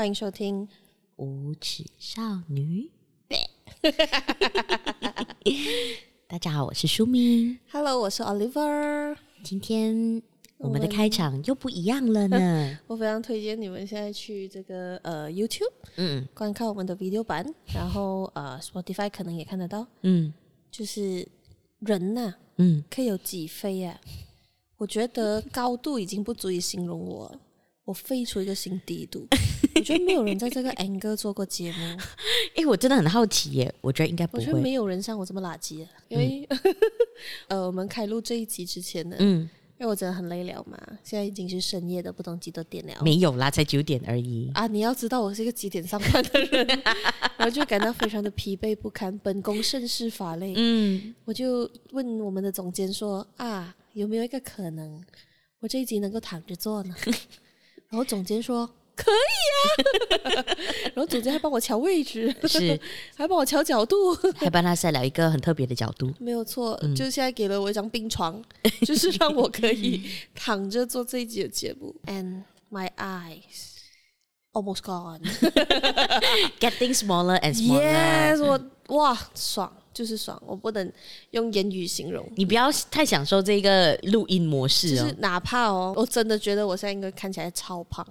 欢迎收听《无耻少女》。大家好，我是舒明。Hello，我是 Oliver。今天我们的开场又不一样了呢。我非常推荐你们现在去这个呃 YouTube，嗯，观看我们的 video 版，然后呃 Spotify 可能也看得到。嗯，就是人呐、啊，嗯，可以有几飞呀、啊？我觉得高度已经不足以形容我。我飞出一个新低度，我觉得没有人在这个 angle 做过节目。哎、欸，我真的很好奇耶，我觉得应该不会。我觉得没有人像我这么垃圾，因为、嗯、呃，我们开录这一集之前呢，嗯，因为我真的很累了嘛，现在已经是深夜的不懂几多点了。没有啦，才九点而已。啊，你要知道我是一个几点上班的人，然后就感到非常的疲惫不堪，本宫甚是乏累。嗯，我就问我们的总监说啊，有没有一个可能，我这一集能够躺着做呢？然后总监说可以啊，然后总监还帮我调位置，是。还帮我调角度，还帮他设了一个很特别的角度，没有错，嗯、就是现在给了我一张病床，就是让我可以躺着做这一集的节目。And my eyes almost gone, getting smaller and smaller. Yes，我哇爽，就是爽，我不能用言语形容。你不要太享受这个录音模式哦，就是哪怕哦，我真的觉得我现在应该看起来超胖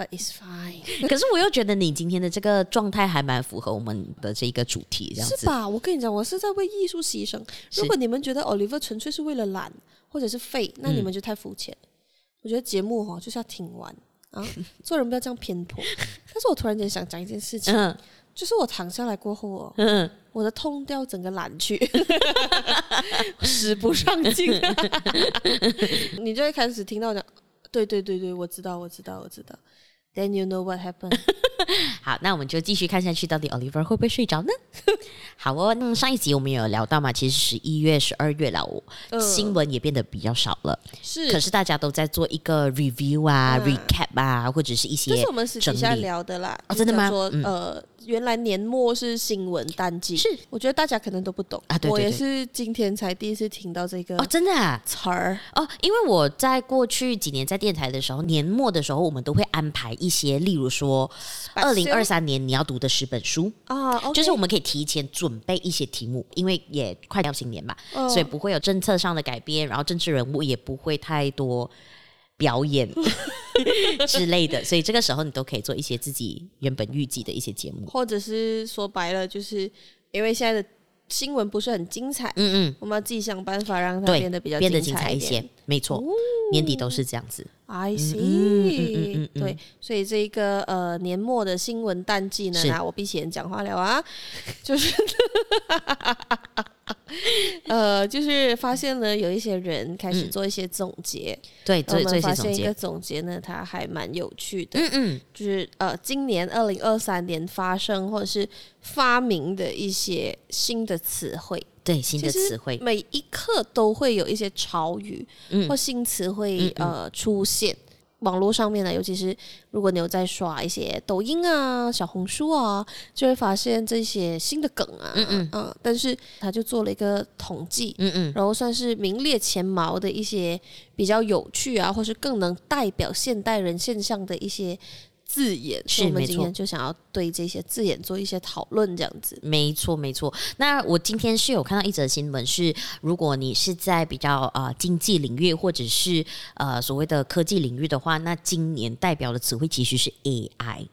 ，But it's fine。可是我又觉得你今天的这个状态还蛮符合我们的这个主题，这样子是吧？我跟你讲，我是在为艺术牺牲。如果你们觉得 Oliver 纯粹是为了懒或者是废，那你们就太肤浅。嗯、我觉得节目哈就是要听完啊，做人不要这样偏颇。但是我突然间想讲一件事情。嗯就是我躺下来过后哦，嗯、我的痛调整个懒去，使不上劲，你就会开始听到讲，对对对对，我知道我知道我知道。Then you know what happened？好，那我们就继续看下去，到底 Oliver 会不会睡着呢？好哦，那上一集我们有聊到嘛，其实十一月、十二月了，呃、新闻也变得比较少了。是，可是大家都在做一个 review 啊、嗯、recap 啊，或者是一些，这是我们私底下聊的啦。哦，真的吗？说呃。原来年末是新闻淡季，是我觉得大家可能都不懂啊。对对对，我也是今天才第一次听到这个哦，真的啊词儿哦。因为我在过去几年在电台的时候，年末的时候我们都会安排一些，例如说二零二三年你要读的十本书啊，就是我们可以提前准备一些题目，因为也快要新年嘛，哦、所以不会有政策上的改变，然后政治人物也不会太多。表演 之类的，所以这个时候你都可以做一些自己原本预计的一些节目，或者是说白了，就是因为现在的新闻不是很精彩，嗯嗯，我们要自己想办法让它变得比较变得精彩一些，没错，哦、年底都是这样子。I see，对，所以这一个呃年末的新闻淡季呢，那我闭起眼讲话了啊，就是。呃，就是发现了有一些人开始做一些总结，嗯、对，我们发现一个总结呢，它还蛮有趣的，嗯嗯，就是呃，今年二零二三年发生或者是发明的一些新的词汇，对，新的词汇，每一刻都会有一些潮语，嗯、或新词汇呃出现。网络上面呢，尤其是如果你有在刷一些抖音啊、小红书啊，就会发现这些新的梗啊，嗯嗯，嗯，但是他就做了一个统计，嗯嗯，然后算是名列前茅的一些比较有趣啊，或是更能代表现代人现象的一些。字眼，是我们今天就想要对这些字眼做一些讨论，这样子。没错，没错。那我今天是有看到一则新闻，是如果你是在比较呃经济领域或者是呃所谓的科技领域的话，那今年代表的词汇其实是 AI。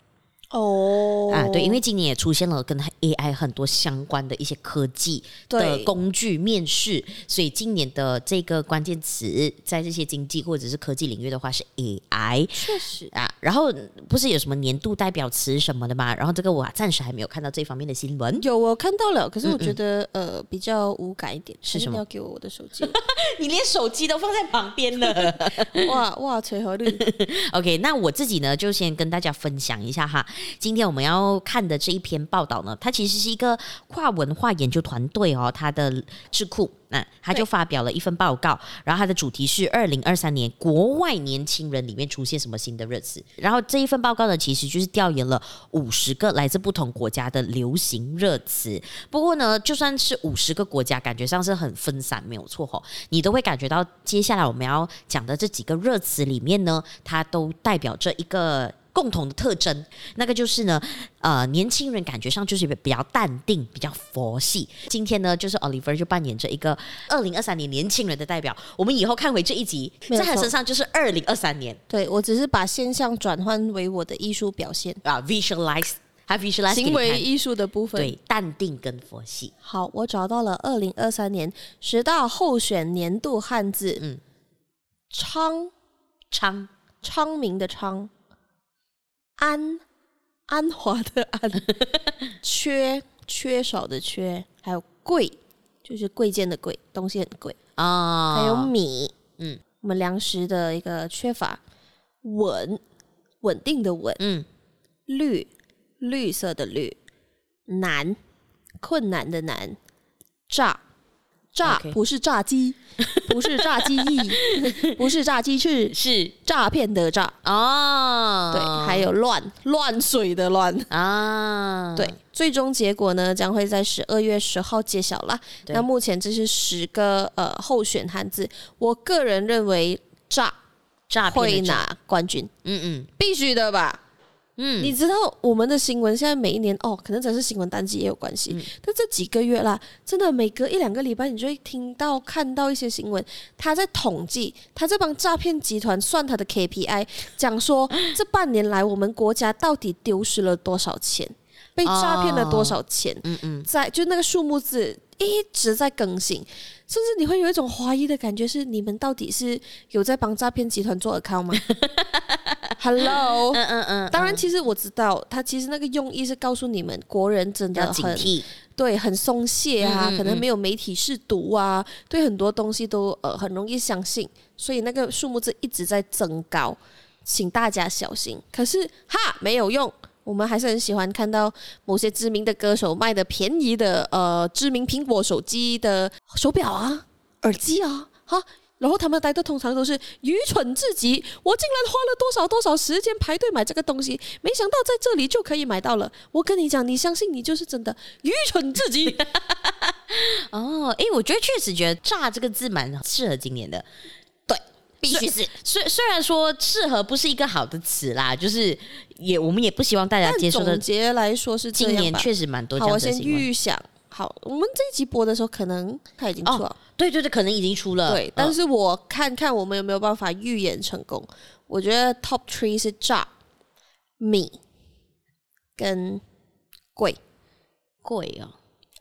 哦、oh, 啊，对，因为今年也出现了跟 AI 很多相关的一些科技的工具面试，所以今年的这个关键词在这些经济或者是科技领域的话是 AI，确实啊。然后不是有什么年度代表词什么的吗？然后这个我暂时还没有看到这方面的新闻。有，我看到了，可是我觉得嗯嗯呃比较无感一点。是什么？要给我我的手机？你连手机都放在旁边了？哇哇，垂和绿。OK，那我自己呢就先跟大家分享一下哈。今天我们要看的这一篇报道呢，它其实是一个跨文化研究团队哦，它的智库，那他就发表了一份报告，然后它的主题是二零二三年国外年轻人里面出现什么新的热词，然后这一份报告呢，其实就是调研了五十个来自不同国家的流行热词。不过呢，就算是五十个国家，感觉上是很分散，没有错吼，你都会感觉到接下来我们要讲的这几个热词里面呢，它都代表着一个。共同的特征，那个就是呢，呃，年轻人感觉上就是比较淡定，比较佛系。今天呢，就是 Oliver 就扮演着一个二零二三年年轻人的代表。我们以后看回这一集，在他身上就是二零二三年。对，我只是把现象转换为我的艺术表现啊，visualize，还 visualize 行为艺术的部分，对，淡定跟佛系。好，我找到了二零二三年十大候选年度汉字，嗯。昌昌昌明的昌，安安华的安，缺缺少的缺，还有贵就是贵贱的贵，东西很贵啊。还有米，嗯，我们粮食的一个缺乏。稳稳定的稳，嗯，绿绿色的绿，难困难的难，炸。炸不是炸鸡，不是炸鸡翼，不是炸鸡翅，是诈骗的诈啊。对，还有乱乱水的乱啊。对，最终结果呢将会在十二月十号揭晓啦。那目前这是十个呃候选汉字，我个人认为诈诈会拿冠军。嗯嗯，必须的吧。嗯，你知道我们的新闻现在每一年哦，可能只是新闻淡季也有关系。嗯、但这几个月啦，真的每隔一两个礼拜，你就会听到看到一些新闻，他在统计，他在帮诈骗集团算他的 KPI，讲说这半年来我们国家到底丢失了多少钱，被诈骗了多少钱。哦、嗯嗯，在就那个数目字一直在更新。甚至你会有一种怀疑的感觉，是你们到底是有在帮诈骗集团做 account 吗？Hello，嗯嗯嗯。当然，其实我知道，他其实那个用意是告诉你们，国人真的很对，很松懈啊，可能没有媒体试毒啊，对很多东西都呃很容易相信，所以那个数目字一直在增高，请大家小心。可是哈，没有用。我们还是很喜欢看到某些知名的歌手卖的便宜的呃知名苹果手机的手表啊、耳机啊，哈，然后他们戴的通常都是愚蠢至极，我竟然花了多少多少时间排队买这个东西，没想到在这里就可以买到了。我跟你讲，你相信你就是真的愚蠢至极。哦，诶，我觉得确实觉得“诈”这个字蛮适合今年的。必须是，虽虽然说适合不是一个好的词啦，就是也我们也不希望大家接受的。总结来说是今年确实蛮多。好，我先预想，好，我们这一集播的时候可能他已经出了，哦，对对对，可能已经出了。对，但是我看看我们有没有办法预言成功。我觉得 top three 是炸、米跟贵贵哦，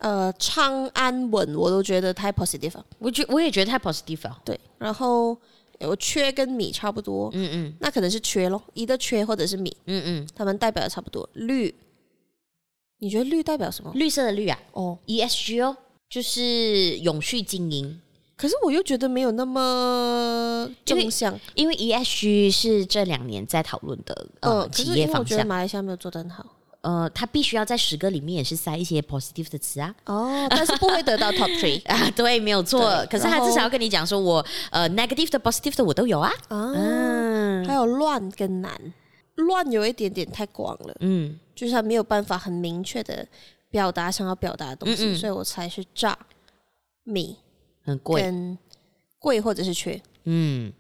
呃，昌安稳我都觉得太 positive 了，我觉我也觉得太 positive 了。对，然后。我缺跟米差不多，嗯嗯，那可能是缺咯，一个缺或者是米，嗯嗯，他们代表的差不多。绿，你觉得绿代表什么？绿色的绿啊，哦，E S G 哦，就是永续经营。可是我又觉得没有那么正向，因为 E S G 是这两年在讨论的呃企业方向。可是我觉得马来西亚没有做得很好。呃，他必须要在十个里面也是塞一些 positive 的词啊。哦，但是不会得到 top three 啊。对，没有错。可是他至少要跟你讲说我，我呃 negative 的 positive 的我都有啊。啊嗯，还有乱跟难，乱有一点点太广了。嗯，就是他没有办法很明确的表达想要表达的东西，嗯嗯，所以我才是炸米很贵，跟贵或者是缺。嗯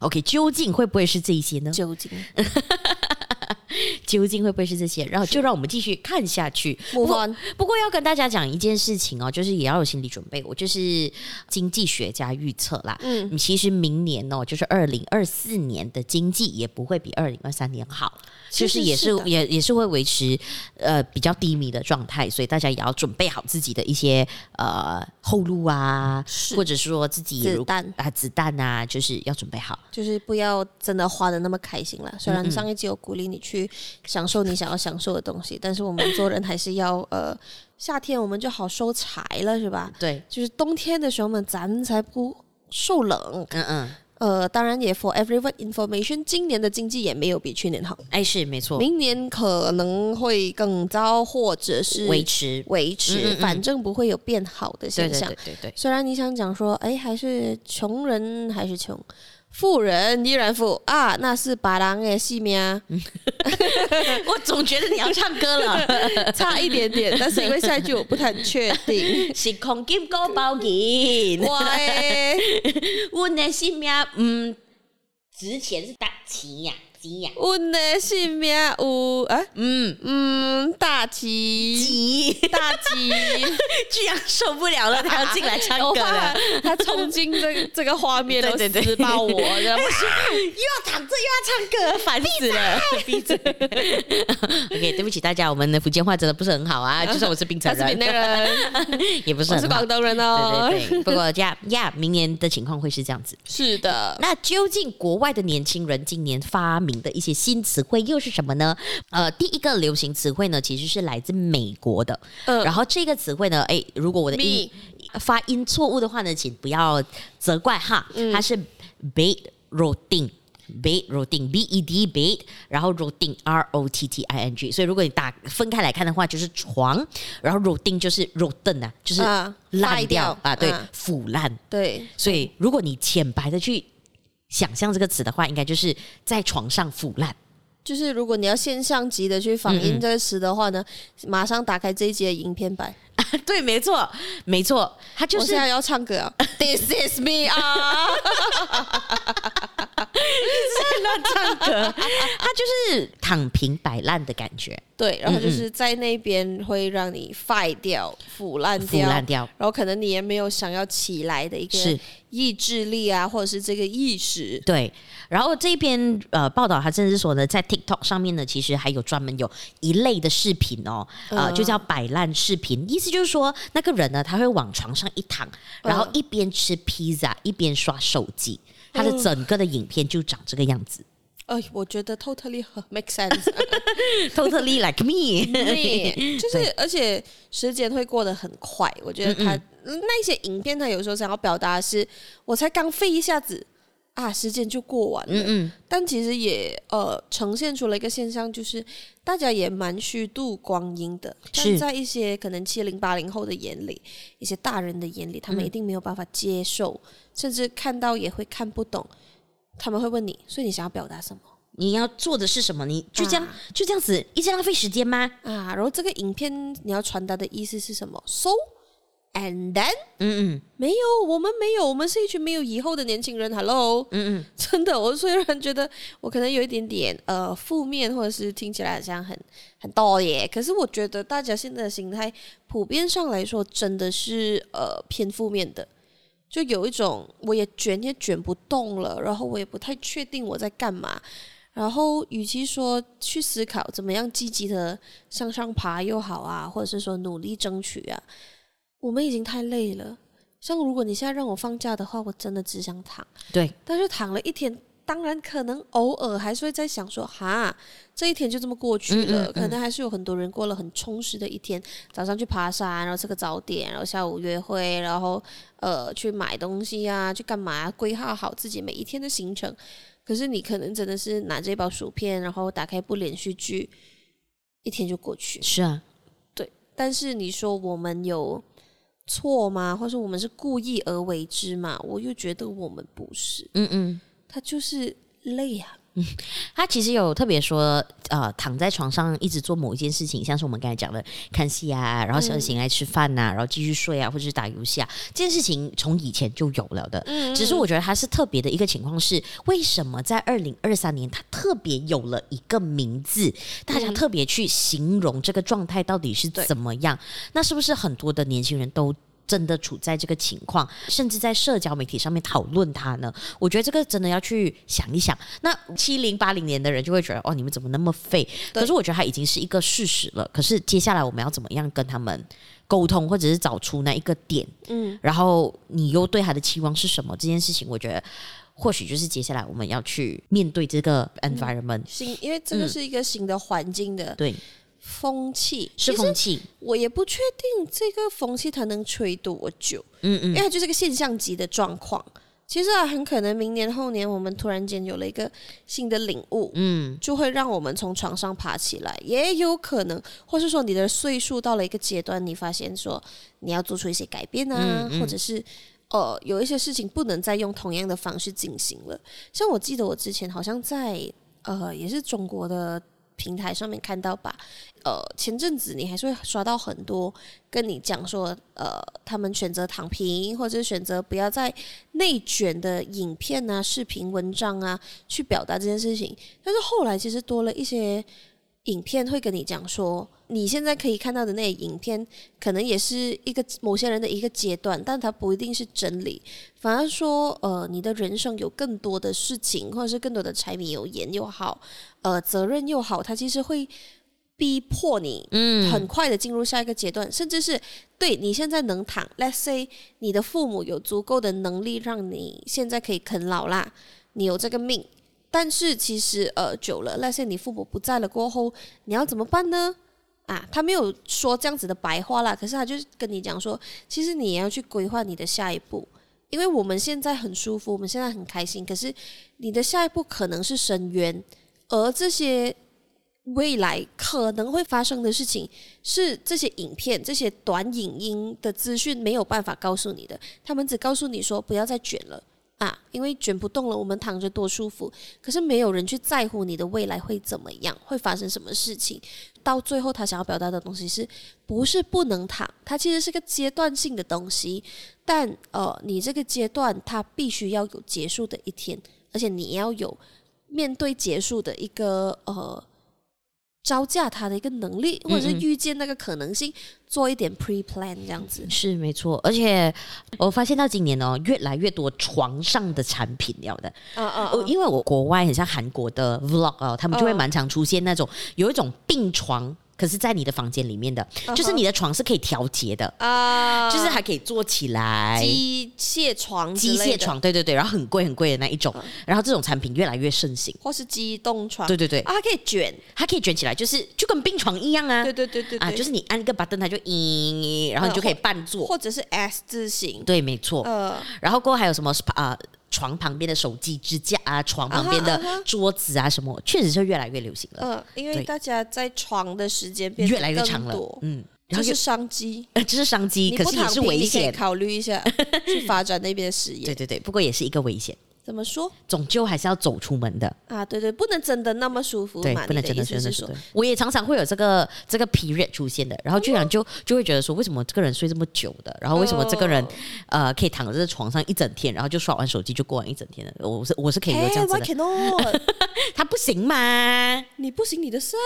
，OK，究竟会不会是这一些呢？究竟。究竟会不会是这些？然后就让我们继续看下去。不过，不过要跟大家讲一件事情哦，就是也要有心理准备。我就是经济学家预测啦，嗯，其实明年哦，就是二零二四年的经济也不会比二零二三年好，就是也是，是，也也是会维持呃比较低迷的状态。所以大家也要准备好自己的一些呃后路啊，或者说自己子弹啊子弹啊，就是要准备好，就是不要真的花的那么开心了。虽然上一集有鼓励你去。享受你想要享受的东西，但是我们做人还是要 呃，夏天我们就好收财了，是吧？对，就是冬天的时候嘛，咱才不受冷。嗯嗯。呃，当然也 for everyone information，今年的经济也没有比去年好。哎，是没错。明年可能会更糟，或者是维持维持，嗯嗯嗯，反正不会有变好的现象。对对对对对。虽然你想讲说，哎，还是穷人还是穷。富人依然富啊，那是白人的性命。我总觉得你要唱歌了，差一点点，但是因为下一句我不太确定。是空金高包银，我的，我的性命嗯，值钱是大钱呀，吉呀，我的性命有啊，嗯。嗯，大吉吉大吉，居然受不了了，他要进来唱歌了，他冲进这这个画面，对对对，撕爆我，不是？又要躺着又要唱歌，烦死了，闭嘴。OK，对不起大家，我们的福建话真的不是很好啊，就算我是槟城人，也不是，我是广东人哦。对对对，不过呀呀，明年的情况会是这样子。是的，那究竟国外的年轻人今年发明的一些新词汇又是什么呢？呃，第一个流行词汇呢，其实是来自美国的。嗯，然后这个词汇呢，哎，如果我的.发音错误的话呢，请不要责怪哈。嗯，它是 bed rotting，bed rotting，b e d bed，然后 rotting r o t t i n g。所以如果你打分开来看的话，就是床，然后 rotting 就是 rotten 啊，就是烂掉啊，啊，对，啊、腐烂。对，所以如果你浅白的去。想象这个词的话，应该就是在床上腐烂。就是如果你要现象级的去仿音这个词的话呢，马上打开这一集的影片版。对，没错，没错，他就是现在要唱歌啊，This is me 啊，乱唱歌，他就是躺平摆烂的感觉。对，然后就是在那边会让你坏掉、腐烂掉、腐烂掉，然后可能你也没有想要起来的一个意志力啊，或者是这个意识。对，然后这篇呃报道，他甚至说呢，在 TikTok 上面呢，其实还有专门有一类的视频哦，呃，就叫摆烂视频，意思就是说那个人呢，他会往床上一躺，然后一边吃披萨一边刷手机，他的整个的影片就长这个样子。哎，我觉得 totally make sense，totally like me，就是而且时间会过得很快。我觉得他那些影片，他有时候想要表达的是，我才刚飞一下子啊，时间就过完了。嗯嗯。但其实也呃呈现出了一个现象，就是大家也蛮虚度光阴的。但在一些可能七零八零后的眼里，一些大人的眼里，他们一定没有办法接受，甚至看到也会看不懂。他们会问你，所以你想要表达什么？你要做的是什么？你就这样、啊、就这样子一直浪费时间吗？啊，然后这个影片你要传达的意思是什么？So and then，嗯嗯，没有，我们没有，我们是一群没有以后的年轻人。Hello，嗯嗯，真的，我虽然觉得我可能有一点点呃负面，或者是听起来好像很很多耶，可是我觉得大家现在的心态普遍上来说真的是呃偏负面的。就有一种，我也卷也卷不动了，然后我也不太确定我在干嘛。然后，与其说去思考怎么样积极的向上爬又好啊，或者是说努力争取啊，我们已经太累了。像如果你现在让我放假的话，我真的只想躺。对，但是躺了一天。当然，可能偶尔还是会在想说，哈，这一天就这么过去了。嗯嗯嗯，可能还是有很多人过了很充实的一天，早上去爬山，然后吃个早点，然后下午约会，然后呃去买东西啊，去干嘛啊，规划好自己每一天的行程。可是你可能真的是拿着一包薯片，然后打开一部连续剧，一天就过去。是啊，对。但是你说我们有错吗？或者说我们是故意而为之嘛？我又觉得我们不是。嗯嗯。他就是累呀、啊。嗯，他其实有特别说，呃，躺在床上一直做某一件事情，像是我们刚才讲的看戏啊，然后醒醒来吃饭呐、啊，然后继续睡啊，或者是打游戏啊，这件事情从以前就有了的。嗯，只是我觉得他是特别的一个情况是，为什么在二零二三年他特别有了一个名字，大家特别去形容这个状态到底是怎么样？那是不是很多的年轻人都？真的处在这个情况，甚至在社交媒体上面讨论他呢？我觉得这个真的要去想一想。那七零八零年的人就会觉得，哦，你们怎么那么废？可是我觉得他已经是一个事实了。可是接下来我们要怎么样跟他们沟通，或者是找出那一个点？嗯，然后你又对他的期望是什么？这件事情，我觉得或许就是接下来我们要去面对这个 environment，嗯、新，因为这个是一个新的环境的，对。风气是风气，我也不确定这个风气它能吹多久。嗯嗯，因为它就是个现象级的状况。其实啊，很可能明年后年我们突然间有了一个新的领悟，嗯，就会让我们从床上爬起来，也有可能，或是说你的岁数到了一个阶段，你发现说你要做出一些改变啊，嗯嗯，或者是呃有一些事情不能再用同样的方式进行了。像我记得我之前好像在呃也是中国的。平台上面看到吧，呃，前阵子你还是会刷到很多跟你讲说，呃，他们选择躺平或者选择不要再内卷的影片啊、视频、文章啊，去表达这件事情。但是后来其实多了一些影片会跟你讲说，你现在可以看到的那些影片，可能也是一个某些人的一个阶段，但它不一定是真理。反而说，呃，你的人生有更多的事情，或者是更多的柴米油盐又好。呃，责任又好，它其实会逼迫你，嗯，很快的进入下一个阶段，嗯、甚至是对你现在能躺，let's say 你的父母有足够的能力让你现在可以啃老啦，你有这个命，但是其实呃久了那些你父母不在了过后，你要怎么办呢？啊，他没有说这样子的白话啦，可是他就跟你讲说，其实你也要去规划你的下一步，因为我们现在很舒服，我们现在很开心，可是你的下一步可能是深渊。而这些未来可能会发生的事情，是这些影片、这些短影音的资讯没有办法告诉你的。他们只告诉你说不要再卷了啊，因为卷不动了，我们躺着多舒服。可是没有人去在乎你的未来会怎么样，会发生什么事情。到最后，他想要表达的东西是不是不能躺？它其实是个阶段性的东西，但呃，你这个阶段它必须要有结束的一天，而且你要有。面对结束的一个呃招架他的一个能力，或者是预见那个可能性，嗯嗯做一点 pre plan 这样子是没错。而且我发现到今年哦，越来越多床上的产品了的，嗯嗯，嗯，因为我国外很像韩国的 vlog 哦，他们就会蛮常出现那种有一种病床。可是，在你的房间里面的，uh -huh. 就是你的床是可以调节的啊，uh, 就是还可以坐起来，机械床，机械床，对对对，然后很贵很贵的那一种，uh 然后这种产品越来越盛行，或是机动床，对对对，啊，它可以卷，它可以卷起来，就是就跟病床一样啊，对对对对，对，啊，就是你按一个 button 它就咦，然后你就可以半坐，或者是 S 字形，对，没错，呃、uh 然后过后还有什么啊？床旁边的手机支架啊，床旁边的桌子啊，什么，确实是越来越流行了。嗯、呃，因为大家在床的时间变得越来越长了。嗯，这是商机，这是商机，可是也是危险。考虑一下 去发展那边的事业。对对对，不过也是一个危险。怎么说？终究还是要走出门的啊！对对，不能真的那么舒服。对，不能真的真的舒服。我也常常会有这个这个 period 出现的，然后居然就就会觉得说，为什么这个人睡这么久的？然后为什么这个人、哦、呃可以躺在床上一整天，然后就刷完手机就过完一整天的？我是我是可以有这样子的。Hey, 他不行吗？你不行，你的事。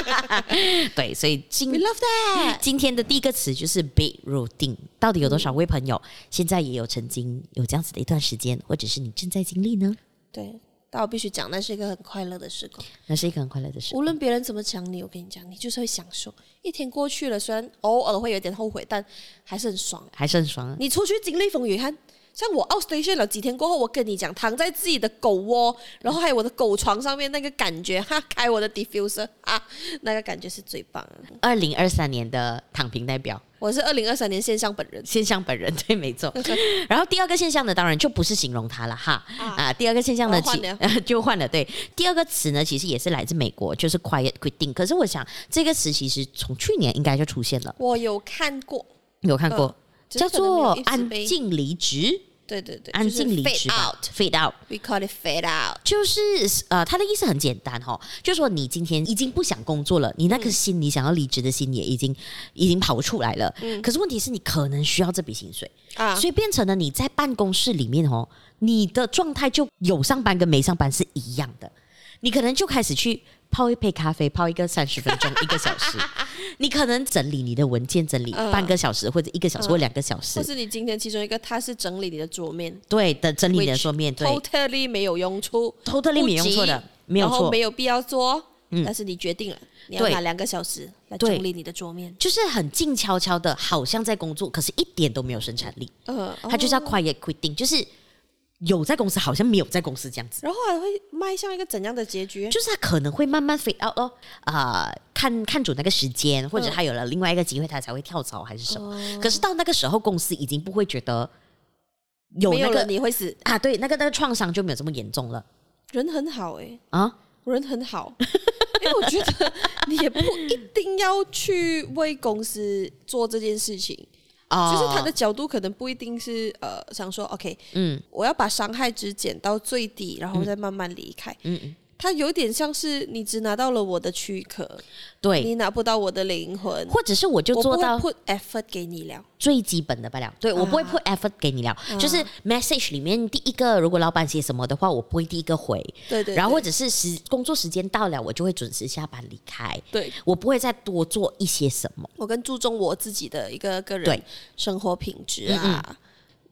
对，所以今 We love that. 今天的第一个词就是 bed routine。到底有多少位朋友、嗯、现在也有曾经有这样子的一段时间，或者是你正在经历呢？对，但我必须讲，那是一个很快乐的时光，那是一个很快乐的时光。无论别人怎么讲你，我跟你讲，你就是会享受。一天过去了，虽然偶尔会有点后悔，但还是很爽，还是很爽。你出去经历风雨，看。像我 outstation 了几天过后，我跟你讲，躺在自己的狗窝，然后还有我的狗床上面那个感觉，哈，开我的 diffuser 啊，那个感觉是最棒的。二零二三年的躺平代表，我是二零二三年现象本人，现象本人 对，没错。然后第二个现象呢，当然就不是形容它了哈啊，啊，第二个现象呢，就换了。对，第二个词呢，其实也是来自美国，就是 quiet quitting。可是我想这个词其实从去年应该就出现了，我有看过，有看过。呃叫做安静离职，对对对，安静离职吧，fade out，we call it fade out，就是呃，他的意思很简单哈，就是说你今天已经不想工作了，你那颗心，你想要离职的心也已经已经跑出来了，嗯，可是问题是你可能需要这笔薪水啊，所以变成了你在办公室里面哦，你的状态就有上班跟没上班是一样的，你可能就开始去。泡一杯咖啡，泡一个三十分钟，一个小时。你可能整理你的文件，整理半个小时或者一个小时或两个小时。或是你今天其中一个，它是整理你的桌面。对的，整理你的桌面，对。Totally 没有用处，Totally 没用处的，没有错，然后没有必要做。嗯，但是你决定了，你要拿两个小时来整理你的桌面，就是很静悄悄的，好像在工作，可是一点都没有生产力。呃，他就是要 quiet quitting，就是。有在公司，好像没有在公司这样子，然后还会迈向一个怎样的结局？就是他可能会慢慢 fade out 哦，啊、呃，看看准那个时间，或者他有了另外一个机会，他才会跳槽还是什么、嗯？可是到那个时候，公司已经不会觉得有那个有你会死啊，对，那个那个创伤就没有这么严重了。人很好哎、欸，啊，人很好，因为我觉得你也不一定要去为公司做这件事情。哦、就是他的角度可能不一定是呃想说，OK，嗯，我要把伤害值减到最低，然后再慢慢离开。嗯嗯。他有点像是你只拿到了我的躯壳，对，你拿不到我的灵魂，或者是我就做到 put effort 给你了，最基本的不了。对，我不会 put effort 给你了，啊、就是 message 里面第一个，如果老板写什么的话，我不会第一个回。对，对对。然后或者是时工作时间到了，我就会准时下班离开。对，我不会再多做一些什么。我更注重我自己的一个个人生活品质啊。嗯嗯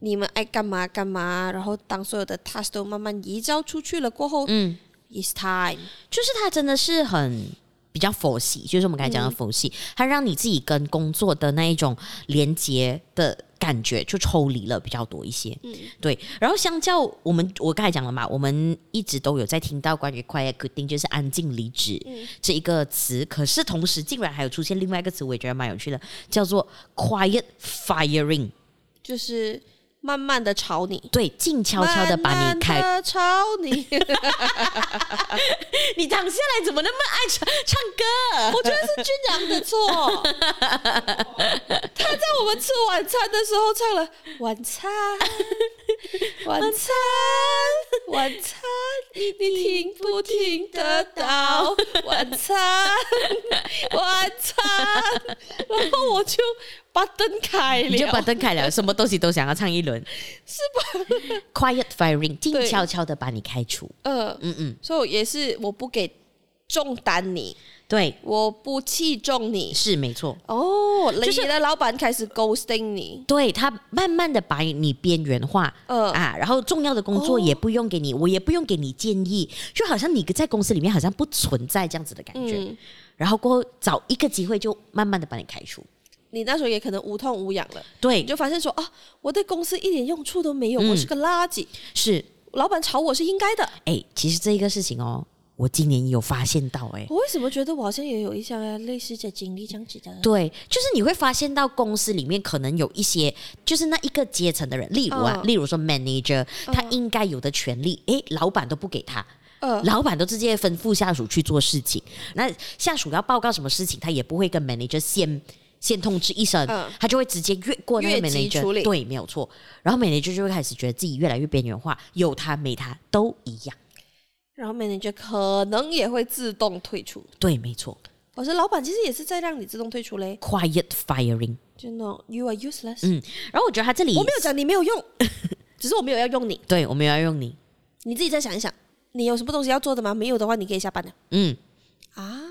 你们爱干嘛干嘛，然后当所有的 task 都慢慢移交出去了过后，嗯，it's time，就是他真的是很比较佛系，就是我们刚才讲的佛系，他、嗯、让你自己跟工作的那一种连接的感觉就抽离了比较多一些，嗯，对。然后相较我们，我刚才讲了嘛，我们一直都有在听到关于 quiet quitting，就是安静离职这一个词，可是同时竟然还有出现另外一个词，我也觉得蛮有趣的，叫做 quiet firing，就是。慢慢的朝你，对，静悄悄的把你开，慢慢朝你，你躺下来怎么那么爱唱唱歌？我觉得是君阳的错，他在我们吃晚餐的时候唱了 晚餐，晚餐，晚餐，你听不听得到？晚餐，晚餐，然后我就。把灯开了，你就把灯开了，什么东西都想要唱一轮，是吧？Quiet firing，静悄悄的把你开除。嗯嗯嗯，所以也是我不给重担你，对，我不器重你，是没错。哦，就是你的老板开始 ghosting 你，对，他慢慢的把你边缘化，嗯啊，然后重要的工作也不用给你，我也不用给你建议，就好像你在公司里面好像不存在这样子的感觉，然后过后找一个机会就慢慢的把你开除。你那时候也可能无痛无痒了，对，你就发现说啊，我对公司一点用处都没有，嗯、我是个垃圾。是，老板炒我是应该的。哎，其实这一个事情哦，我今年有发现到，哎，我为什么觉得我好像也有一项类似的经历这样子的？对，就是你会发现到公司里面可能有一些，就是那一个阶层的人，例如啊，嗯、例如说 manager，他应该有的权利，哎，老板都不给他，呃，老板都直接吩咐下属去做事情，那下属要报告什么事情，他也不会跟 manager 先。先通知一声，嗯、他就会直接越过那个 manager，对，没有错。然后 manager 就会开始觉得自己越来越边缘化，有他没他都一样。然后 manager 可能也会自动退出，对，没错。我说老板其实也是在让你自动退出嘞，quiet firing，真的，you are useless。嗯，然后我觉得他这里我没有讲你没有用，只是我没有要用你，对，我没有要用你，你自己再想一想，你有什么东西要做的吗？没有的话，你可以下班了。嗯，啊，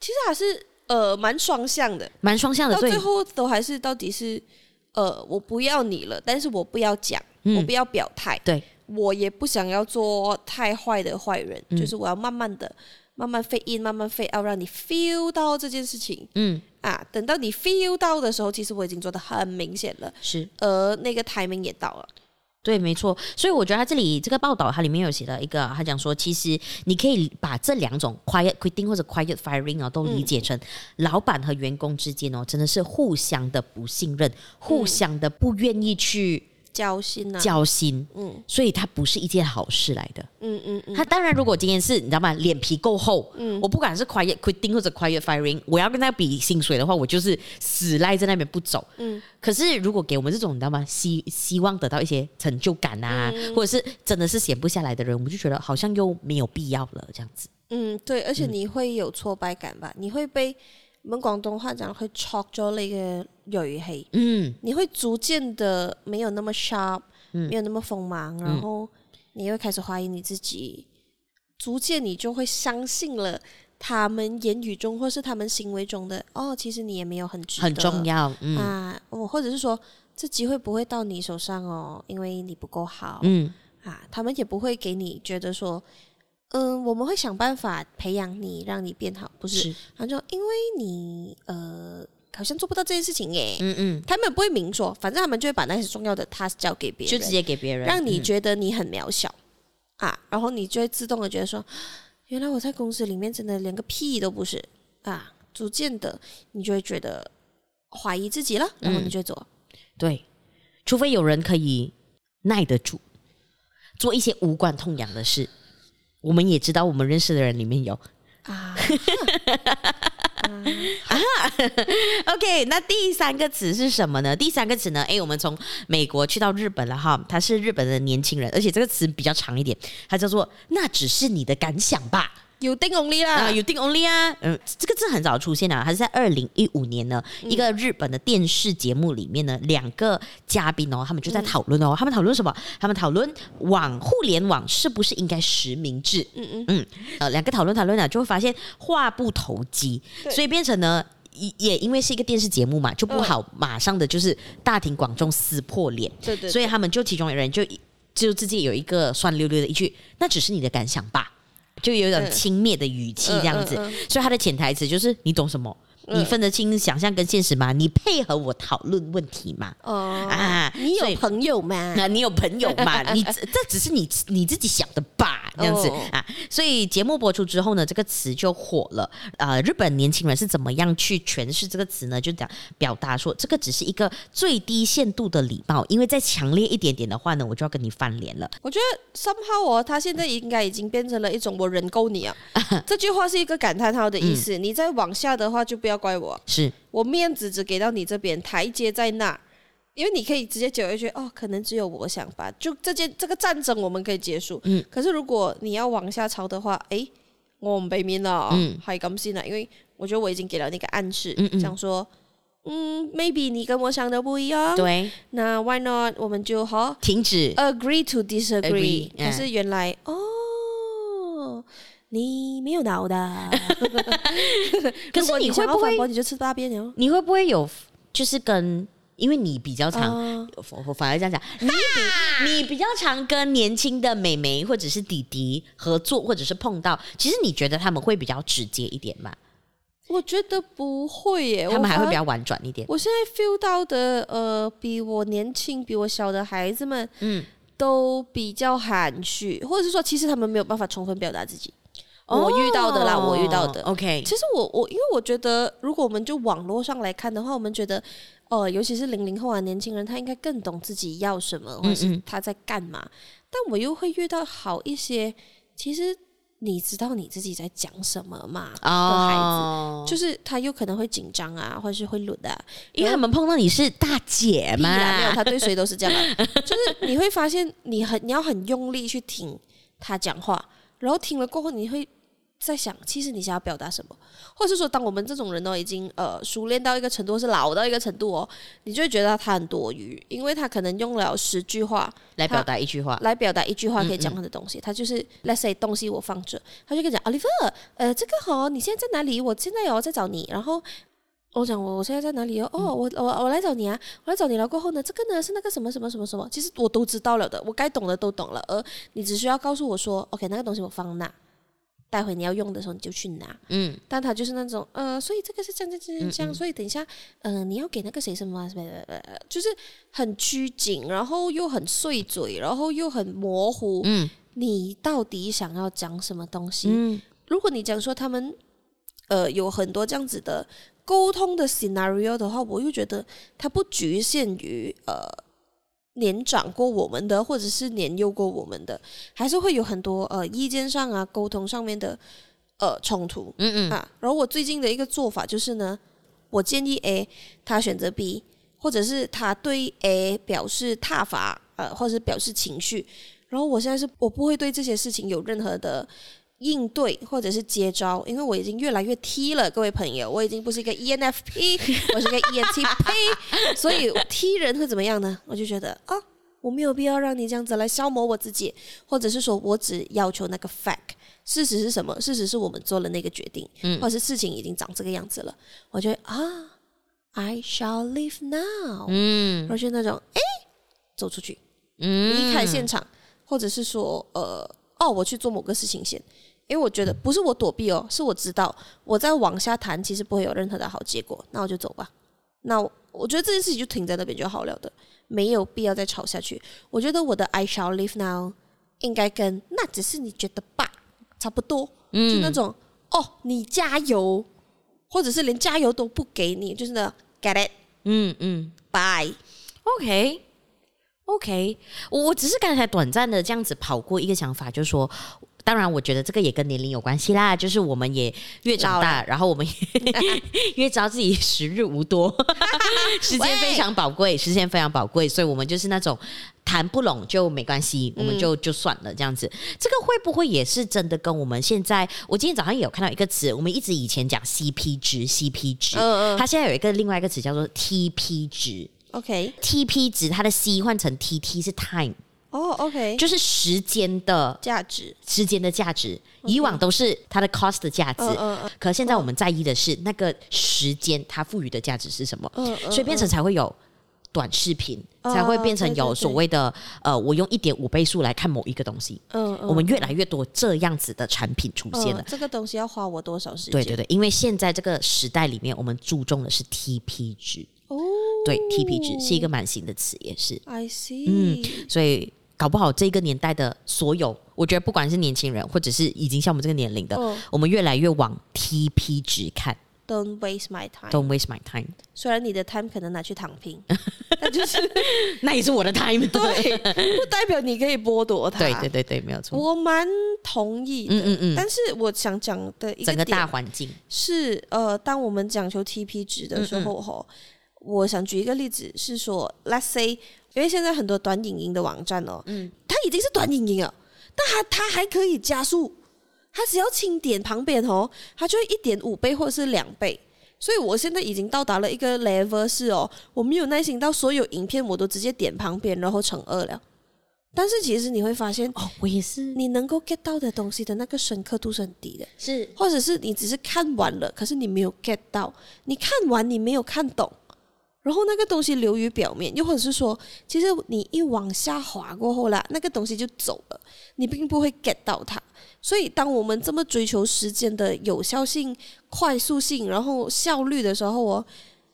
其实还是。呃，蛮双向的，蛮双向的，到最后都还是到底是，呃，我不要你了，但是我不要讲，嗯、我不要表态，对，我也不想要做太坏的坏人，嗯、就是我要慢慢的、慢慢 fade in，慢慢 fade out，让你 feel 到这件事情，嗯，啊，等到你 feel 到的时候，其实我已经做的很明显了，是，而那个 timing 也到了。对，没错，所以我觉得他这里这个报道，它里面有写到一个，他讲说，其实你可以把这两种 quiet quitting 或者 quiet firing 啊，都理解成老板和员工之间哦，真的是互相的不信任，互相的不愿意去。交心啊，交心，嗯，所以它不是一件好事来的，嗯嗯嗯。他当然，如果今天是你知道吗，脸皮够厚，嗯，我不管是 quiet quitting 或者 quiet firing，我要跟他比薪水的话，我就是死赖在那边不走，嗯。可是如果给我们这种你知道吗，希希望得到一些成就感啊，嗯、或者是真的是闲不下来的人，我们就觉得好像又没有必要了这样子。嗯，对，而且你会有挫败感吧？嗯、你会被。我们广东话讲会 chock 咗那个嗯，你会逐渐的没有那么 sharp，嗯，没有那么锋芒，嗯、然后你会开始怀疑你自己，逐渐你就会相信了他们言语中或是他们行为中的哦，其实你也没有很值得。很重要，嗯、啊，我或者是说这机会不会到你手上哦，因为你不够好，嗯，啊，他们也不会给你觉得说。嗯，我们会想办法培养你，让你变好，不是？是他说，因为你呃，好像做不到这件事情耶。嗯嗯，他们不会明说，反正他们就会把那些重要的 task 交给别人，就直接给别人，让你觉得你很渺小、嗯、啊，然后你就会自动的觉得说，原来我在公司里面真的连个屁都不是啊，逐渐的你就会觉得怀疑自己了，然后你就会做、嗯。对，除非有人可以耐得住，做一些无关痛痒的事。我们也知道，我们认识的人里面有啊，啊，OK，那第三个词是什么呢？第三个词呢？哎，我们从美国去到日本了哈，他是日本的年轻人，而且这个词比较长一点，它叫做“那只是你的感想吧”。You think only 啦，啊，You think only 啊，嗯，这个字很早出现啊，还是在二零一五年呢，嗯、一个日本的电视节目里面呢，两个嘉宾哦，他们就在讨论哦，嗯、他们讨论什么？他们讨论网互联网是不是应该实名制？嗯嗯。嗯，呃，两个讨论讨论呢，就会发现话不投机，所以变成呢，也因为是一个电视节目嘛，就不好马上的就是大庭广众撕破脸，对，对对，所以他们就其中有人就就自己有一个酸溜溜的一句，那只是你的感想吧。就有一种轻蔑的语气这样子，所以他的潜台词就是你懂什么？你分得清想象跟现实吗？你配合我讨论问题吗？哦 啊，你有朋友吗？那 你有朋友吗？你这只是你你自己想的吧？这样子啊，所以节目播出之后呢，这个词就火了。呃，日本年轻人是怎么样去诠释这个词呢？就讲表达说，这个只是一个最低限度的礼貌，因为再强烈一点点的话呢，我就要跟你翻脸了。我觉得 somehow 哦，他现在应该已经变成了一种我人够你啊，这句话是一个感叹号的意思。嗯、你再往下的话，就不要。怪我，是。我面子只给到你这边，台阶在那，因为你可以直接讲一句哦，可能只有我想法，就这件这个战争我们可以结束。嗯，可是如果你要往下抄的话，诶，我唔俾面了，嗯，还咁先了，因为我觉得我已经给了那个暗示，嗯嗯，讲说，嗯，maybe 你跟我想的不一样，对，那 why not 我们就好停止。agree to disagree，可是原来哦。你没有脑的，可是你会不会你就吃大便哦？你会不会有就是跟因为你比较常，我、uh, 反而这样讲，你比你比较常跟年轻的妹妹或者是弟弟合作，或者是碰到，其实你觉得他们会比较直接一点吗？我觉得不会耶，他们还会比较婉转一点。我现在 feel 到的呃，比我年轻、比我小的孩子们，嗯，都比较含蓄，或者是说，其实他们没有办法充分表达自己。我遇到的啦，oh, 我遇到的。OK，其实我我因为我觉得，如果我们就网络上来看的话，我们觉得，哦、呃，尤其是零零后啊，年轻人，他应该更懂自己要什么，或是他在干嘛。嗯嗯，但我又会遇到好一些，其实你知道你自己在讲什么吗？的孩子，oh. 就是他有可能会紧张啊，或者是会录的，因为他们碰到你是大姐嘛，没有，他对谁都是这样的，就是你会发现，你很你要很用力去听他讲话，然后听了过后，你会。在想，其实你想要表达什么，或是说，当我们这种人呢，已经呃熟练到一个程度，是老到一个程度哦，你就会觉得他很多余，因为他可能用了十句话来表达一句话，来表达一句话可以讲他的东西。嗯嗯他就是 Let's say 东西我放着，他就跟你讲 Oliver，呃，这个好，你现在在哪里？我现在有在找你。然后我讲我我现在在哪里哦？哦，我我我来找你啊，我来找你了。过后呢，这个呢是那个什么什么什么什么，其实我都知道了的，我该懂的都懂了，而你只需要告诉我说，OK，那个东西我放那。待会你要用的时候你就去拿，嗯，但他就是那种，呃，所以这个是这样这样这样，嗯嗯所以等一下，呃，你要给那个谁什么什么，呃，就是很拘谨，然后又很碎嘴，然后又很模糊，嗯，你到底想要讲什么东西？嗯，如果你讲说他们，呃，有很多这样子的沟通的 scenario 的话，我又觉得它不局限于呃。年长过我们的，或者是年幼过我们的，还是会有很多呃意见上啊、沟通上面的呃冲突。嗯嗯啊，然后我最近的一个做法就是呢，我建议 A 他选择 B，或者是他对 A 表示挞伐，呃，或者是表示情绪。然后我现在是我不会对这些事情有任何的。应对或者是接招，因为我已经越来越 T 了，各位朋友，我已经不是一个 ENFP，我是个 ENTP，所以 T 人会怎么样呢？我就觉得啊，我没有必要让你这样子来消磨我自己，或者是说我只要求那个 fact，事实是什么？事实是我们做了那个决定，嗯，或者是事情已经长这个样子了，我觉得啊，I shall leave now，嗯，而且那种哎，走出去，嗯，离开现场，或者是说呃，哦，我去做某个事情先。因为我觉得不是我躲避哦，是我知道我再往下谈，其实不会有任何的好结果，那我就走吧。那我，我觉得这件事情就停在那边就好了的，没有必要再吵下去。我觉得我的 I shall leave now 应该跟那只是你觉得吧差不多，嗯，就那种哦，你加油，或者是连加油都不给你，就是那 get it，嗯嗯，bye，OK，OK，我我只是刚才短暂的这样子跑过一个想法，就是说。当然，我觉得这个也跟年龄有关系啦，就是我们也越长大，然后我们也 越知道自己时日无多，时间非常宝贵，时间非常宝贵，所以我们就是那种谈不拢就没关系，我们就就算了这样子。这个会不会也是真的跟我们现在？我今天早上也有看到一个词，我们一直以前讲 CP 值，CP 值，它现在有一个另外一个词叫做 TP 值。OK，TP 值它的 C 换成 TT 是 time。哦、oh，OK，就是时间的价值，时间的价值，以往都是它的 cost 的价值 uh, uh, uh, 可现在我们在意的是那个时间它赋予的价值是什么，uh, uh, uh, 所以变成才会有短视频，uh, 才会变成有所谓的、uh, 呃，我用一点五倍速来看某一个东西，嗯、uh, uh, uh, 我们越来越多这样子的产品出现了。Uh, 这个东西要花我多少时间？对对对，因为现在这个时代里面，我们注重的是 TP 值，哦、oh，对，TP 值是一个蛮新的词，也是，I see，嗯，所以。搞不好这个年代的所有，我觉得不管是年轻人，或者是已经像我们这个年龄的，哦，我们越来越往 TP 值看。Don't waste my time. Don't waste my time. 虽然你的 time 可能拿去躺平，那就是 那也是我的 time。对，不代表你可以剥夺它。对对对对，没有错。我蛮同意的。嗯嗯嗯。但是我想讲的一个整个大环境是，呃，当我们讲求 TP 值的时候，哈，嗯嗯，我想举一个例子，是说，Let's say。因为现在很多短影音的网站哦，嗯，它已经是短影音了，但它它还可以加速，它只要轻点旁边哦，它就会一点五倍或者是两倍。所以我现在已经到达了一个 level 是哦，我没有耐心到所有影片我都直接点旁边然后乘二了。但是其实你会发现哦，我也是，你能够 get 到的东西的那个深刻度是很低的，是，或者是你只是看完了，可是你没有 get 到，你看完你没有看懂。然后那个东西流于表面，又或者是说，其实你一往下滑过后啦，那个东西就走了，你并不会 get 到它。所以，当我们这么追求时间的有效性、快速性，然后效率的时候哦，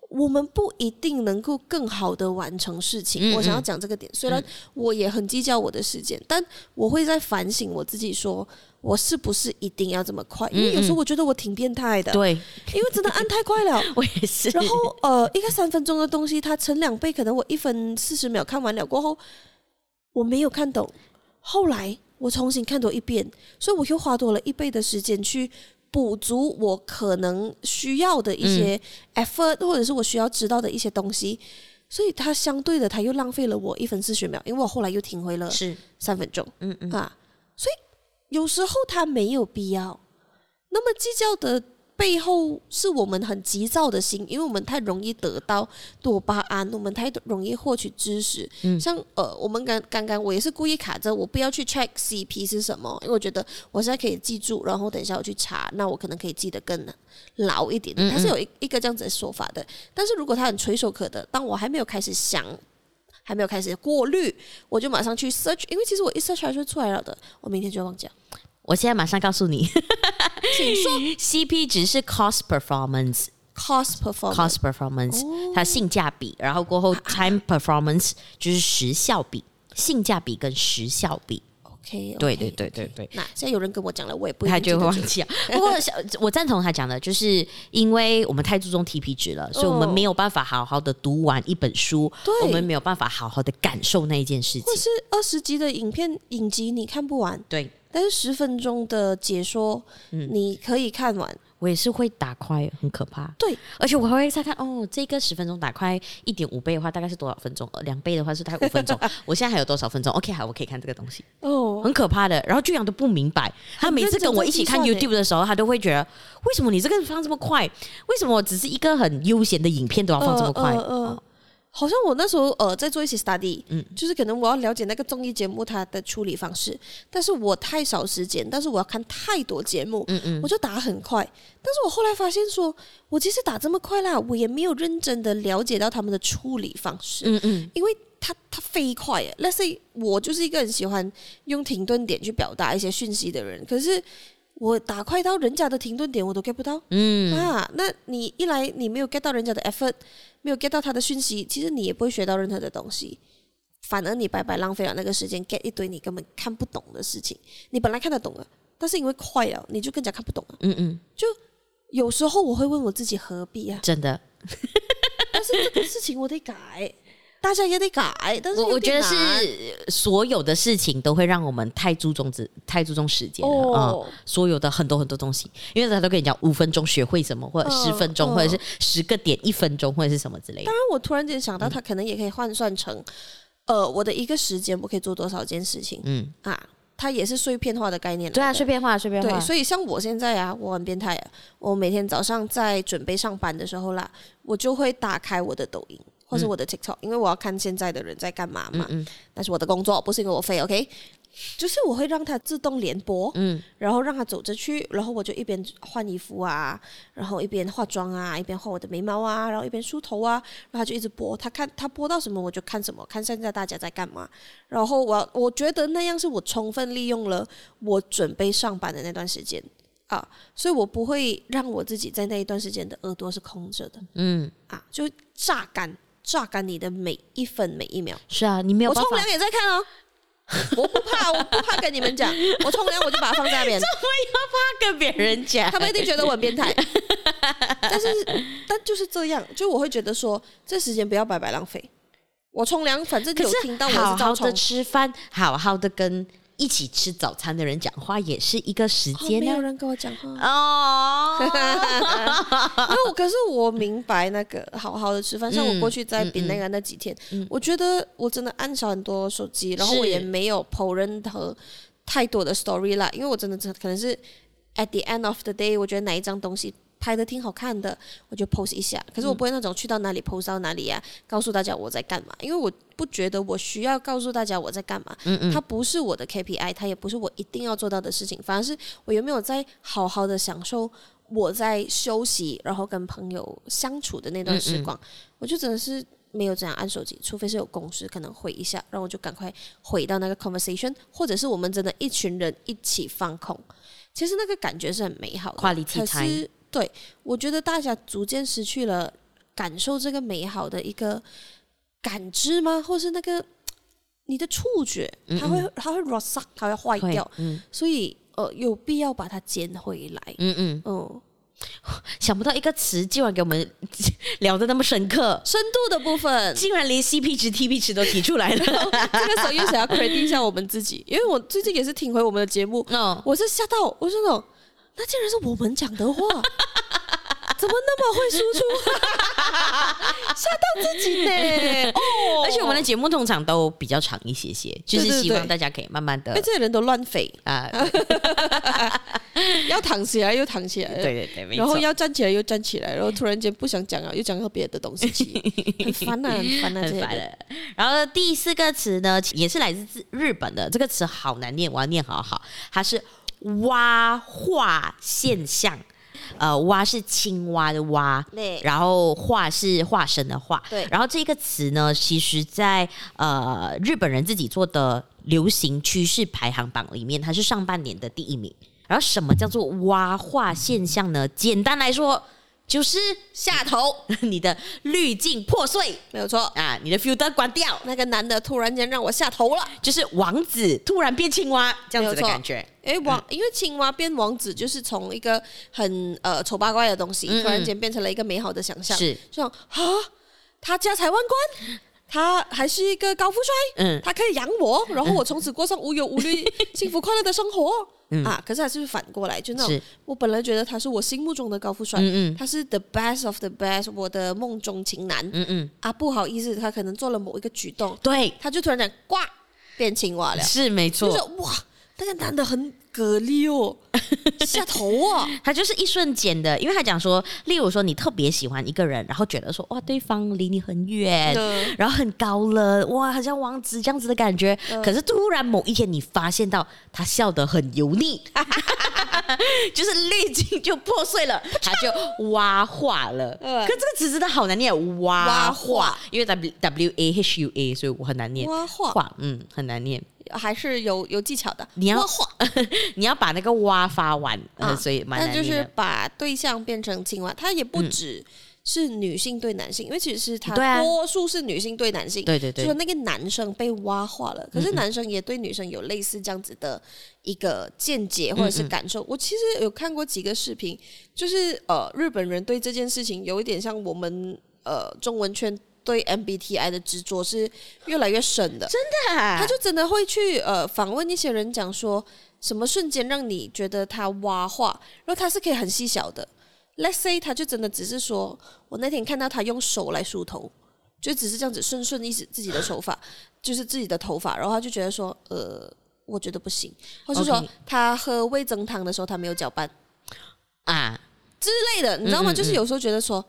我们不一定能够更好的完成事情。嗯嗯，我想要讲这个点，虽然我也很计较我的时间，嗯，但我会在反省我自己说。我是不是一定要这么快？因为有时候我觉得我挺变态的。对，因为真的按太快了。我也是。然后呃，一个三分钟的东西，它乘两倍，可能我一分四十秒看完了过后，我没有看懂。后来我重新看多一遍，所以我又花多了一倍的时间去补足我可能需要的一些 effort，或者是我需要知道的一些东西。所以它相对的，它又浪费了我一分四十秒，因为我后来又停回了是三分钟。嗯嗯啊，所以。有时候他没有必要，那么计较的背后是我们很急躁的心，因为我们太容易得到多巴胺，我们太容易获取知识。嗯，像呃，我们刚刚刚我也是故意卡着，我不要去 check CP 是什么，因为我觉得我现在可以记住，然后等一下我去查，那我可能可以记得更牢一点。它是有一一个这样子的说法的，但是如果它很垂手可得，当我还没有开始想。还没有开始过滤，我就马上去 search，因为其实我一 search 它就出来了的，我明天就要忘记了。我现在马上告诉你，请说，CP 值是 cost performance，cost performance，cost performance，它性价比，然后过后 time performance 就是时效比，性价比跟时效比。Okay, 对对对对对，那现在有人跟我讲了，我也不会他就会忘记啊。不过我赞同他讲的，就是因为我们太注重 TP 值了，所以我们没有办法好好的读完一本书，我们没有办法好好的感受那一件事情。或是二十集的影片影集你看不完，对，但是十分钟的解说，嗯，你可以看完。我也是会打快，很可怕。对，而且我还会再看哦，这个十分钟打快一点五倍的话，大概是多少分钟？两倍的话是大概五分钟。我现在还有多少分钟？OK，好，我可以看这个东西。哦，很可怕的。然后俊阳都不明白，他每次跟我一起看 YouTube 的时候，他都会觉得，为什么你这个放这么快？为什么我只是一个很悠闲的影片都要放这么快？呃呃呃好像我那时候呃在做一些 study，嗯，就是可能我要了解那个综艺节目它的处理方式，但是我太少时间，但是我要看太多节目，嗯嗯，我就打很快，但是我后来发现说，我其实打这么快啦，我也没有认真的了解到他们的处理方式，嗯嗯，因为它它飞快耶，let's say 我就是一个很喜欢用停顿点去表达一些讯息的人，可是。我打快到人家的停顿点，我都 get 不到。嗯啊，那你一来你没有 get 到人家的 effort，没有 get 到他的讯息，其实你也不会学到任何的东西，反而你白白浪费了那个时间 get 一堆你根本看不懂的事情。你本来看得懂了，但是因为快了，你就更加看不懂了。嗯嗯，就有时候我会问我自己何必啊？真的，但是这个事情我得改。大家也得改。但是我我觉得是所有的事情都会让我们太注重这太注重时间了啊、哦嗯！所有的很多很多东西，因为他都跟你讲五分钟学会什么，或者十分钟，呃、或者是十个点一分钟，或者是什么之类的。当然，我突然间想到，他可能也可以换算成，嗯、呃，我的一个时间我可以做多少件事情？嗯啊。它也是碎片化的概念，对啊，碎片化，碎片化。对，所以像我现在啊，我很变态啊，我每天早上在准备上班的时候啦，我就会打开我的抖音或是我的 TikTok，、嗯、因为我要看现在的人在干嘛嘛。嗯嗯。那是我的工作，不是因为我废，OK。就是我会让它自动连播，嗯，然后让它走着去，然后我就一边换衣服啊，然后一边化妆啊，一边画我的眉毛啊，然后一边梳头啊，然后它就一直播，它看它播到什么我就看什么，看现在大家在干嘛，然后我我觉得那样是我充分利用了我准备上班的那段时间啊，所以我不会让我自己在那一段时间的耳朵是空着的，嗯，啊，就榨干榨干你的每一分每一秒，是啊，你没有我冲凉也在看哦。我不怕，我不怕跟你们讲，我冲凉我就把它放在那边。怎么要怕跟别人讲？他们一定觉得我很变态。但是，但就是这样，就我会觉得说，这时间不要白白浪费。我冲凉，反正有听到我是好好的吃饭，好好的跟。一起吃早餐的人讲话也是一个时间，没有人跟我讲话 哦。那我可是我明白那个好好的吃饭，像我过去在比那个那几天，我觉得我真的按少很多手机，然后我也没有 po 任何太多的 story 啦，因为我真的真的可能是 at the end of the day，我觉得哪一张东西。拍的挺好看的，我就 post 一下。可是我不会那种去到哪里 post 到哪里呀、啊，告诉大家我在干嘛，因为我不觉得我需要告诉大家我在干嘛。嗯嗯，它不是我的 KPI，它也不是我一定要做到的事情。反而是我有没有在好好的享受我在休息，然后跟朋友相处的那段时光。嗯嗯，我就真的是没有这样按手机，除非是有公事可能回一下，然后我就赶快回到那个 conversation，或者是我们真的一群人一起放空。其实那个感觉是很美好的，可是。对，我觉得大家逐渐失去了感受这个美好的一个感知吗？或是那个你的触觉，它会嗯嗯它会 rust，它会坏掉，嗯、所以呃有必要把它捡回来。嗯嗯嗯，想不到一个词竟然给我们 聊的那么深刻，深度的部分 竟然连 CP 值、TP 值都提出来了。这个时候又想要 credit 一下我们自己，因为我最近也是听回我们的节目，哦、我是吓到，我是那种。那竟然是我们讲的话，怎么那么会输出？吓到自己呢！哦，而且我们的节目通常都比较长一些些，就是希望大家可以慢慢的。因为这些人都乱飞啊，要躺起来又躺起来，对对对，然后要站起来又站起来，然后突然间不想讲了，又讲到别的东西，很烦啊，很烦啊，这些。然后第四个词呢，也是来自日本的，这个词好难念，我要念好好，它是。蛙化现象，呃，蛙是青蛙的蛙，对，然后化是化身的化，对，然后这个词呢，其实在呃日本人自己做的流行趋势排行榜里面，它是上半年的第一名。然后什么叫做蛙化现象呢？简单来说。就是下头，你的滤镜破碎，没有错。啊！你的 filter 关掉，那个男的突然间让我下头了，就是王子突然变青蛙这样子的感觉。哎，王，因为青蛙变王子，就是从一个很呃丑八怪的东西，突然间变成了一个美好的想象。是，这样啊，他家财万贯，他还是一个高富帅，嗯，他可以养我，然后我从此过上无忧无虑、幸福快乐的生活。嗯、啊！可是还是反过来，就那种我本来觉得他是我心目中的高富帅，嗯嗯他是 the best of the best，我的梦中情男。嗯嗯啊，不好意思，他可能做了某一个举动，对，他就突然间挂变青蛙了，是没错。就是哇，那个男的很。蛤蜊哦，下头啊！他就是一瞬间的，因为他讲说，例如说你特别喜欢一个人，然后觉得说哇，对方离你很远，嗯、然后很高冷，哇，好像王子这样子的感觉。嗯、可是突然某一天，你发现到他笑得很油腻，就是滤镜就破碎了，他就蛙化了。嗯、可这个词真的好难念，蛙化，因为 W W A H U A，所以我很难念。蛙化，嗯，很难念。还是有有技巧的，你要 你要把那个蛙发完，啊、所以蛮难的。那就是把对象变成青蛙，它也不只是女性对男性，嗯、因为其实是它多数是女性对男性，对对对，就是那个男生被蛙化了，可是男生也对女生有类似这样子的一个见解或者是感受。嗯嗯，我其实有看过几个视频，就是呃日本人对这件事情有一点像我们呃中文圈。对 MBTI 的执着是越来越深的，真的、啊，他就真的会去呃访问一些人，讲说什么瞬间让你觉得他挖话，然后他是可以很细小的，Let's say 他就真的只是说我那天看到他用手来梳头，就只是这样子顺顺一直自己的手法，就是自己的头发，然后他就觉得说呃我觉得不行，或是说他喝味增汤的时候他没有搅拌啊。之类的，你知道吗？嗯嗯嗯。就是有时候觉得说。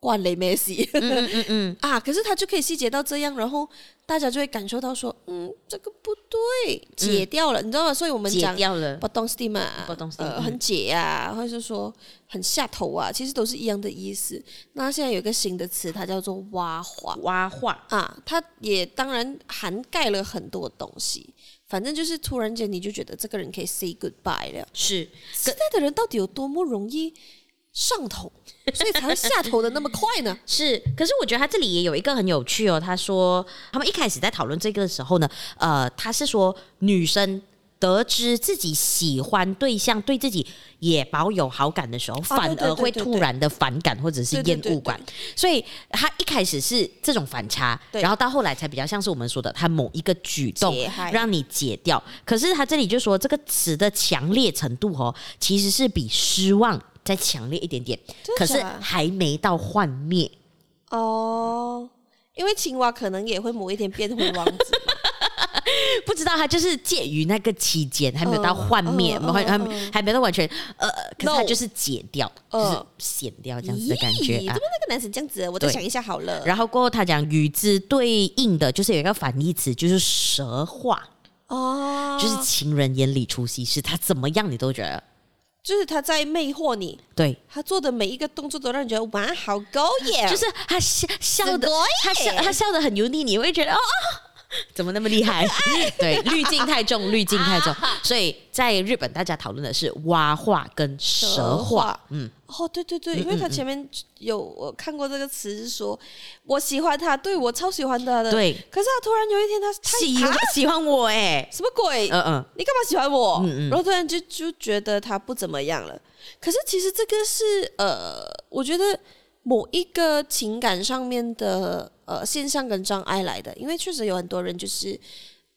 万雷梅西，嗯嗯嗯嗯 啊，可是他就可以细节到这样，然后大家就会感受到说，嗯，这个不对，解掉了，嗯、你知道吗？所以我们讲解掉了，不懂 steam 啊，不懂 steam，呃，很解啊，或者是说很下头啊，其实都是一样的意思。那现在有一个新的词，它叫做挖化，挖化啊，它也当然涵盖了很多东西。反正就是突然间你就觉得这个人可以 say goodbye 了。是，现在的人到底有多么容易？上头，所以才会下头的那么快呢？是，可是我觉得他这里也有一个很有趣哦。他说，他们一开始在讨论这个的时候呢，呃，他是说女生得知自己喜欢对象对自己也保有好感的时候，反而会突然的反感或者是厌恶感。所以他一开始是这种反差，然后到后来才比较像是我们说的，他某一个举动让你解掉。可是他这里就说，这个词的强烈程度哦，其实是比失望。再强烈一点点，可是还没到幻灭哦。因为青蛙可能也会某一天变回王子，不知道他就是介于那个期间，还没有到幻灭，还还还没到完全呃，可是他就是解掉，就是显掉这样子的感觉啊。怎么那个男生这样子？我再想一下好了。然后过后他讲与之对应的就是有一个反义词，就是蛇化哦，就是情人眼里出西施，他怎么样你都觉得。就是他在魅惑你，对他做的每一个动作都让你觉得哇，好高耶。就是他笑笑的，他笑他笑的很油腻，你会觉得哦。怎么那么厉害？对，滤镜太重，滤镜太重。所以在日本，大家讨论的是蛙化跟蛇化。嗯，哦，对对对，因为他前面有我看过这个词，是说我喜欢他，对我超喜欢他的。对，可是他突然有一天他喜欢喜欢我，哎，什么鬼？嗯嗯，你干嘛喜欢我？嗯嗯，然后突然就就觉得他不怎么样了。可是其实这个是呃，我觉得。某一个情感上面的呃现象跟障碍来的，因为确实有很多人就是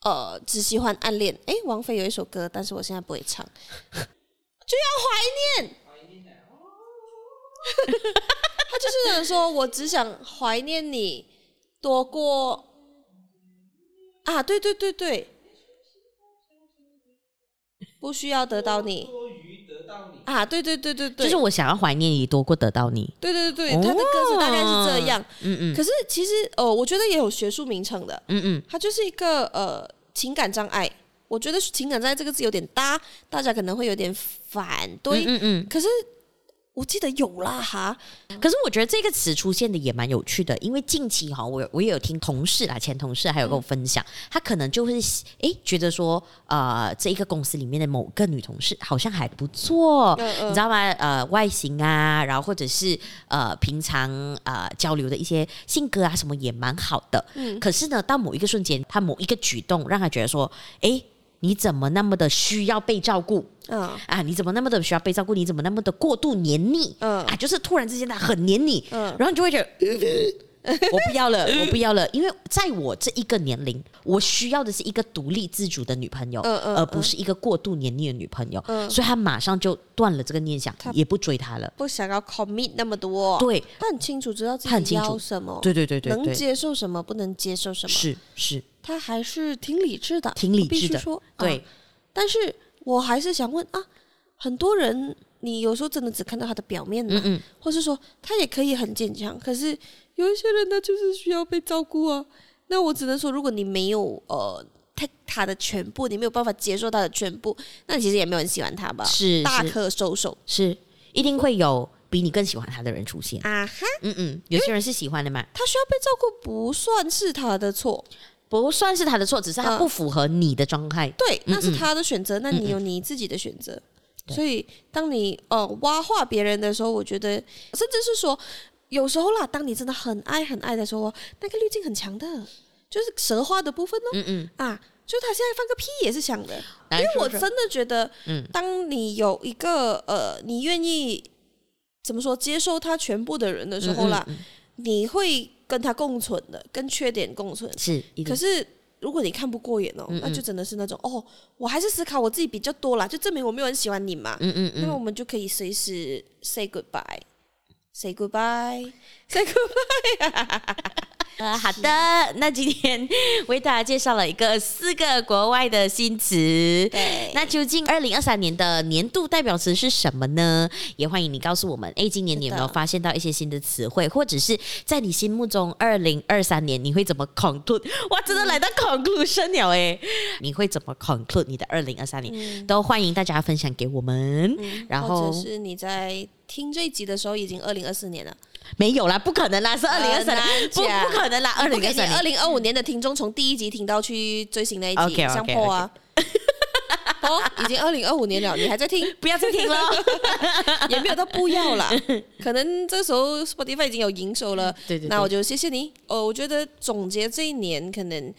呃只喜欢暗恋。哎，王菲有一首歌，但是我现在不会唱，就要怀念。他就是想说，我只想怀念你多过啊，对对对对，不需要得到你。啊，对对对对对，就是我想要怀念你多过得到你。对对对对，他的歌词大概是这样。嗯嗯。可是其实呃，我觉得也有学术名称的。嗯嗯。它就是一个呃情感障碍。我觉得情感障碍这个字有点搭，大家可能会有点反对。嗯嗯。可是。我记得有啦哈，可是我觉得这个词出现的也蛮有趣的，因为近期哈，我我也有听同事啦，前同事还有跟我分享，嗯、他可能就会诶觉得说，呃，这一个公司里面的某个女同事好像还不错，嗯嗯、你知道吗？呃，外形啊，然后或者是呃平常呃交流的一些性格啊什么也蛮好的，嗯，可是呢，到某一个瞬间，他某一个举动让他觉得说，哎。你怎么那么的需要被照顾？嗯啊，你怎么那么的需要被照顾？你怎么那么的过度黏腻？嗯啊，就是突然之间他很黏你，嗯，然后你就会觉得，我不要了，我不要了，因为在我这一个年龄，我需要的是一个独立自主的女朋友，嗯嗯，而不是一个过度黏腻的女朋友，嗯，所以他马上就断了这个念想，也不追她了，不想要 commit 那么多，对，他很清楚知道自己要什么，对对对对，能接受什么，不能接受什么，是是。他还是挺理智的，挺理智的。说对、啊，但是我还是想问啊，很多人你有时候真的只看到他的表面嘛，嗯嗯，或是说他也可以很坚强，可是有一些人他就是需要被照顾啊。那我只能说，如果你没有呃 take 他的全部，你没有办法接受他的全部，那其实也没有人喜欢他吧？是大可收手，是。一定会有比你更喜欢他的人出现。啊哈，嗯嗯，有些人是喜欢的嘛，他需要被照顾不算是他的错。不算是他的错，只是他不符合你的状态。对，那是他的选择，嗯嗯，那你有你自己的选择。所以，当你呃挖化别人的时候，我觉得，甚至是说，有时候啦，当你真的很爱很爱的时候，那个滤镜很强的，就是蛇化的部分哦。嗯嗯啊，就他现在放个屁也是想的，因为我真的觉得，嗯，当你有一个呃，你愿意怎么说接受他全部的人的时候啦，嗯嗯嗯，你会。跟他共存的，跟缺点共存。是，可是如果你看不过眼哦，嗯嗯那就真的是那种哦，我还是思考我自己比较多啦，就证明我没有很喜欢你嘛。嗯嗯嗯。那么我们就可以随时 say goodbye，say goodbye，say goodbye。呃，好的，那今天 为大家介绍了一个四个国外的新词。对，那究竟二零二三年的年度代表词是什么呢？也欢迎你告诉我们。哎，今年你有没有发现到一些新的词汇，或者是在你心目中二零二三年你会怎么 conclude？哇，真的来到 conclusion 了哎！你会怎么 conclude 你的二零二三年？嗯、都欢迎大家分享给我们。嗯、然后，或者是你在听这一集的时候，已经二零二四年了。没有啦，不可能啦，是二零二三年，不不可能啦，二零二三年，二零二五年的听众从第一集听到去最新那一集，相破啊，哦，已经二零二五年了，你还在听？不要再听了，也没有到不要啦，可能这时候 Spotify 已经有营收了，对对，那我就谢谢你。哦，我觉得总结这一年可能。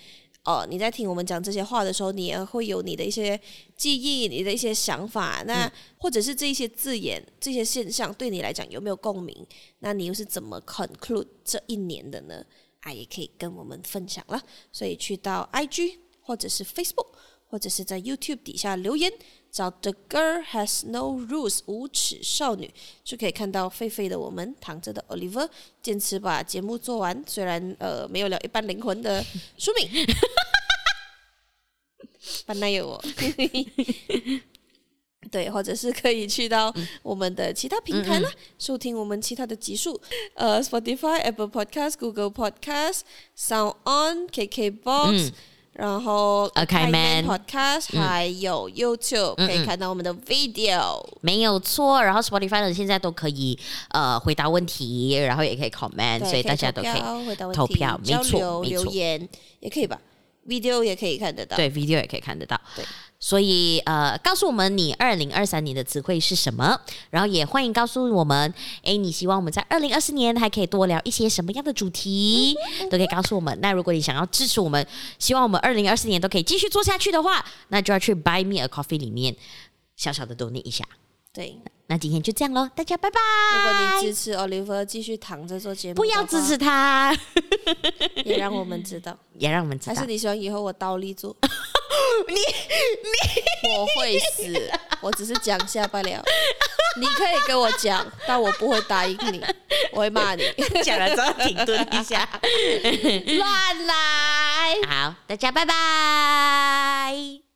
哦，你在听我们讲这些话的时候，你也会有你的一些记忆，你的一些想法。那、嗯、或者是这些字眼、这些现象，对你来讲有没有共鸣？那你又是怎么 conclude 这一年的呢？啊，也可以跟我们分享了。所以去到 IG 或者是 Facebook。或者是在 YouTube 底下留言，找 The Girl Has No Rules 无耻少女，就可以看到狒狒的我们躺着的 Oliver 坚持把节目做完，虽然呃没有了一半灵魂的书敏，本来有我，对，或者是可以去到我们的其他平台啦，嗯嗯收听我们其他的集数，呃，Spotify、Apple Podcast、Google Podcast、Sound On、KKBox。嗯然后，Kaiman Podcast，还有 YouTube 可以看到我们的 video，没有错。然后 Spotify 的现在都可以呃回答问题，然后也可以 comment，所以大家都可以投票，没错，留言也可以吧，video 也可以看得到，对，video 也可以看得到，对。所以，呃，告诉我们你二零二三年的词汇是什么？然后也欢迎告诉我们，哎，你希望我们在二零二四年还可以多聊一些什么样的主题，都可以告诉我们。那如果你想要支持我们，希望我们二零二四年都可以继续做下去的话，那就要去 Buy Me a Coffee 里面小小的多念一下。对，那今天就这样喽，大家拜拜。如果你支持 Oliver 继续躺着做节目，不要支持他，也让我们知道，也让我们知道。还是你希望以后我倒立做？你你我会死，我只是讲下罢了。你可以跟我讲，但我不会答应你，我会骂你。讲了之后停顿一下，乱来。好，大家拜拜。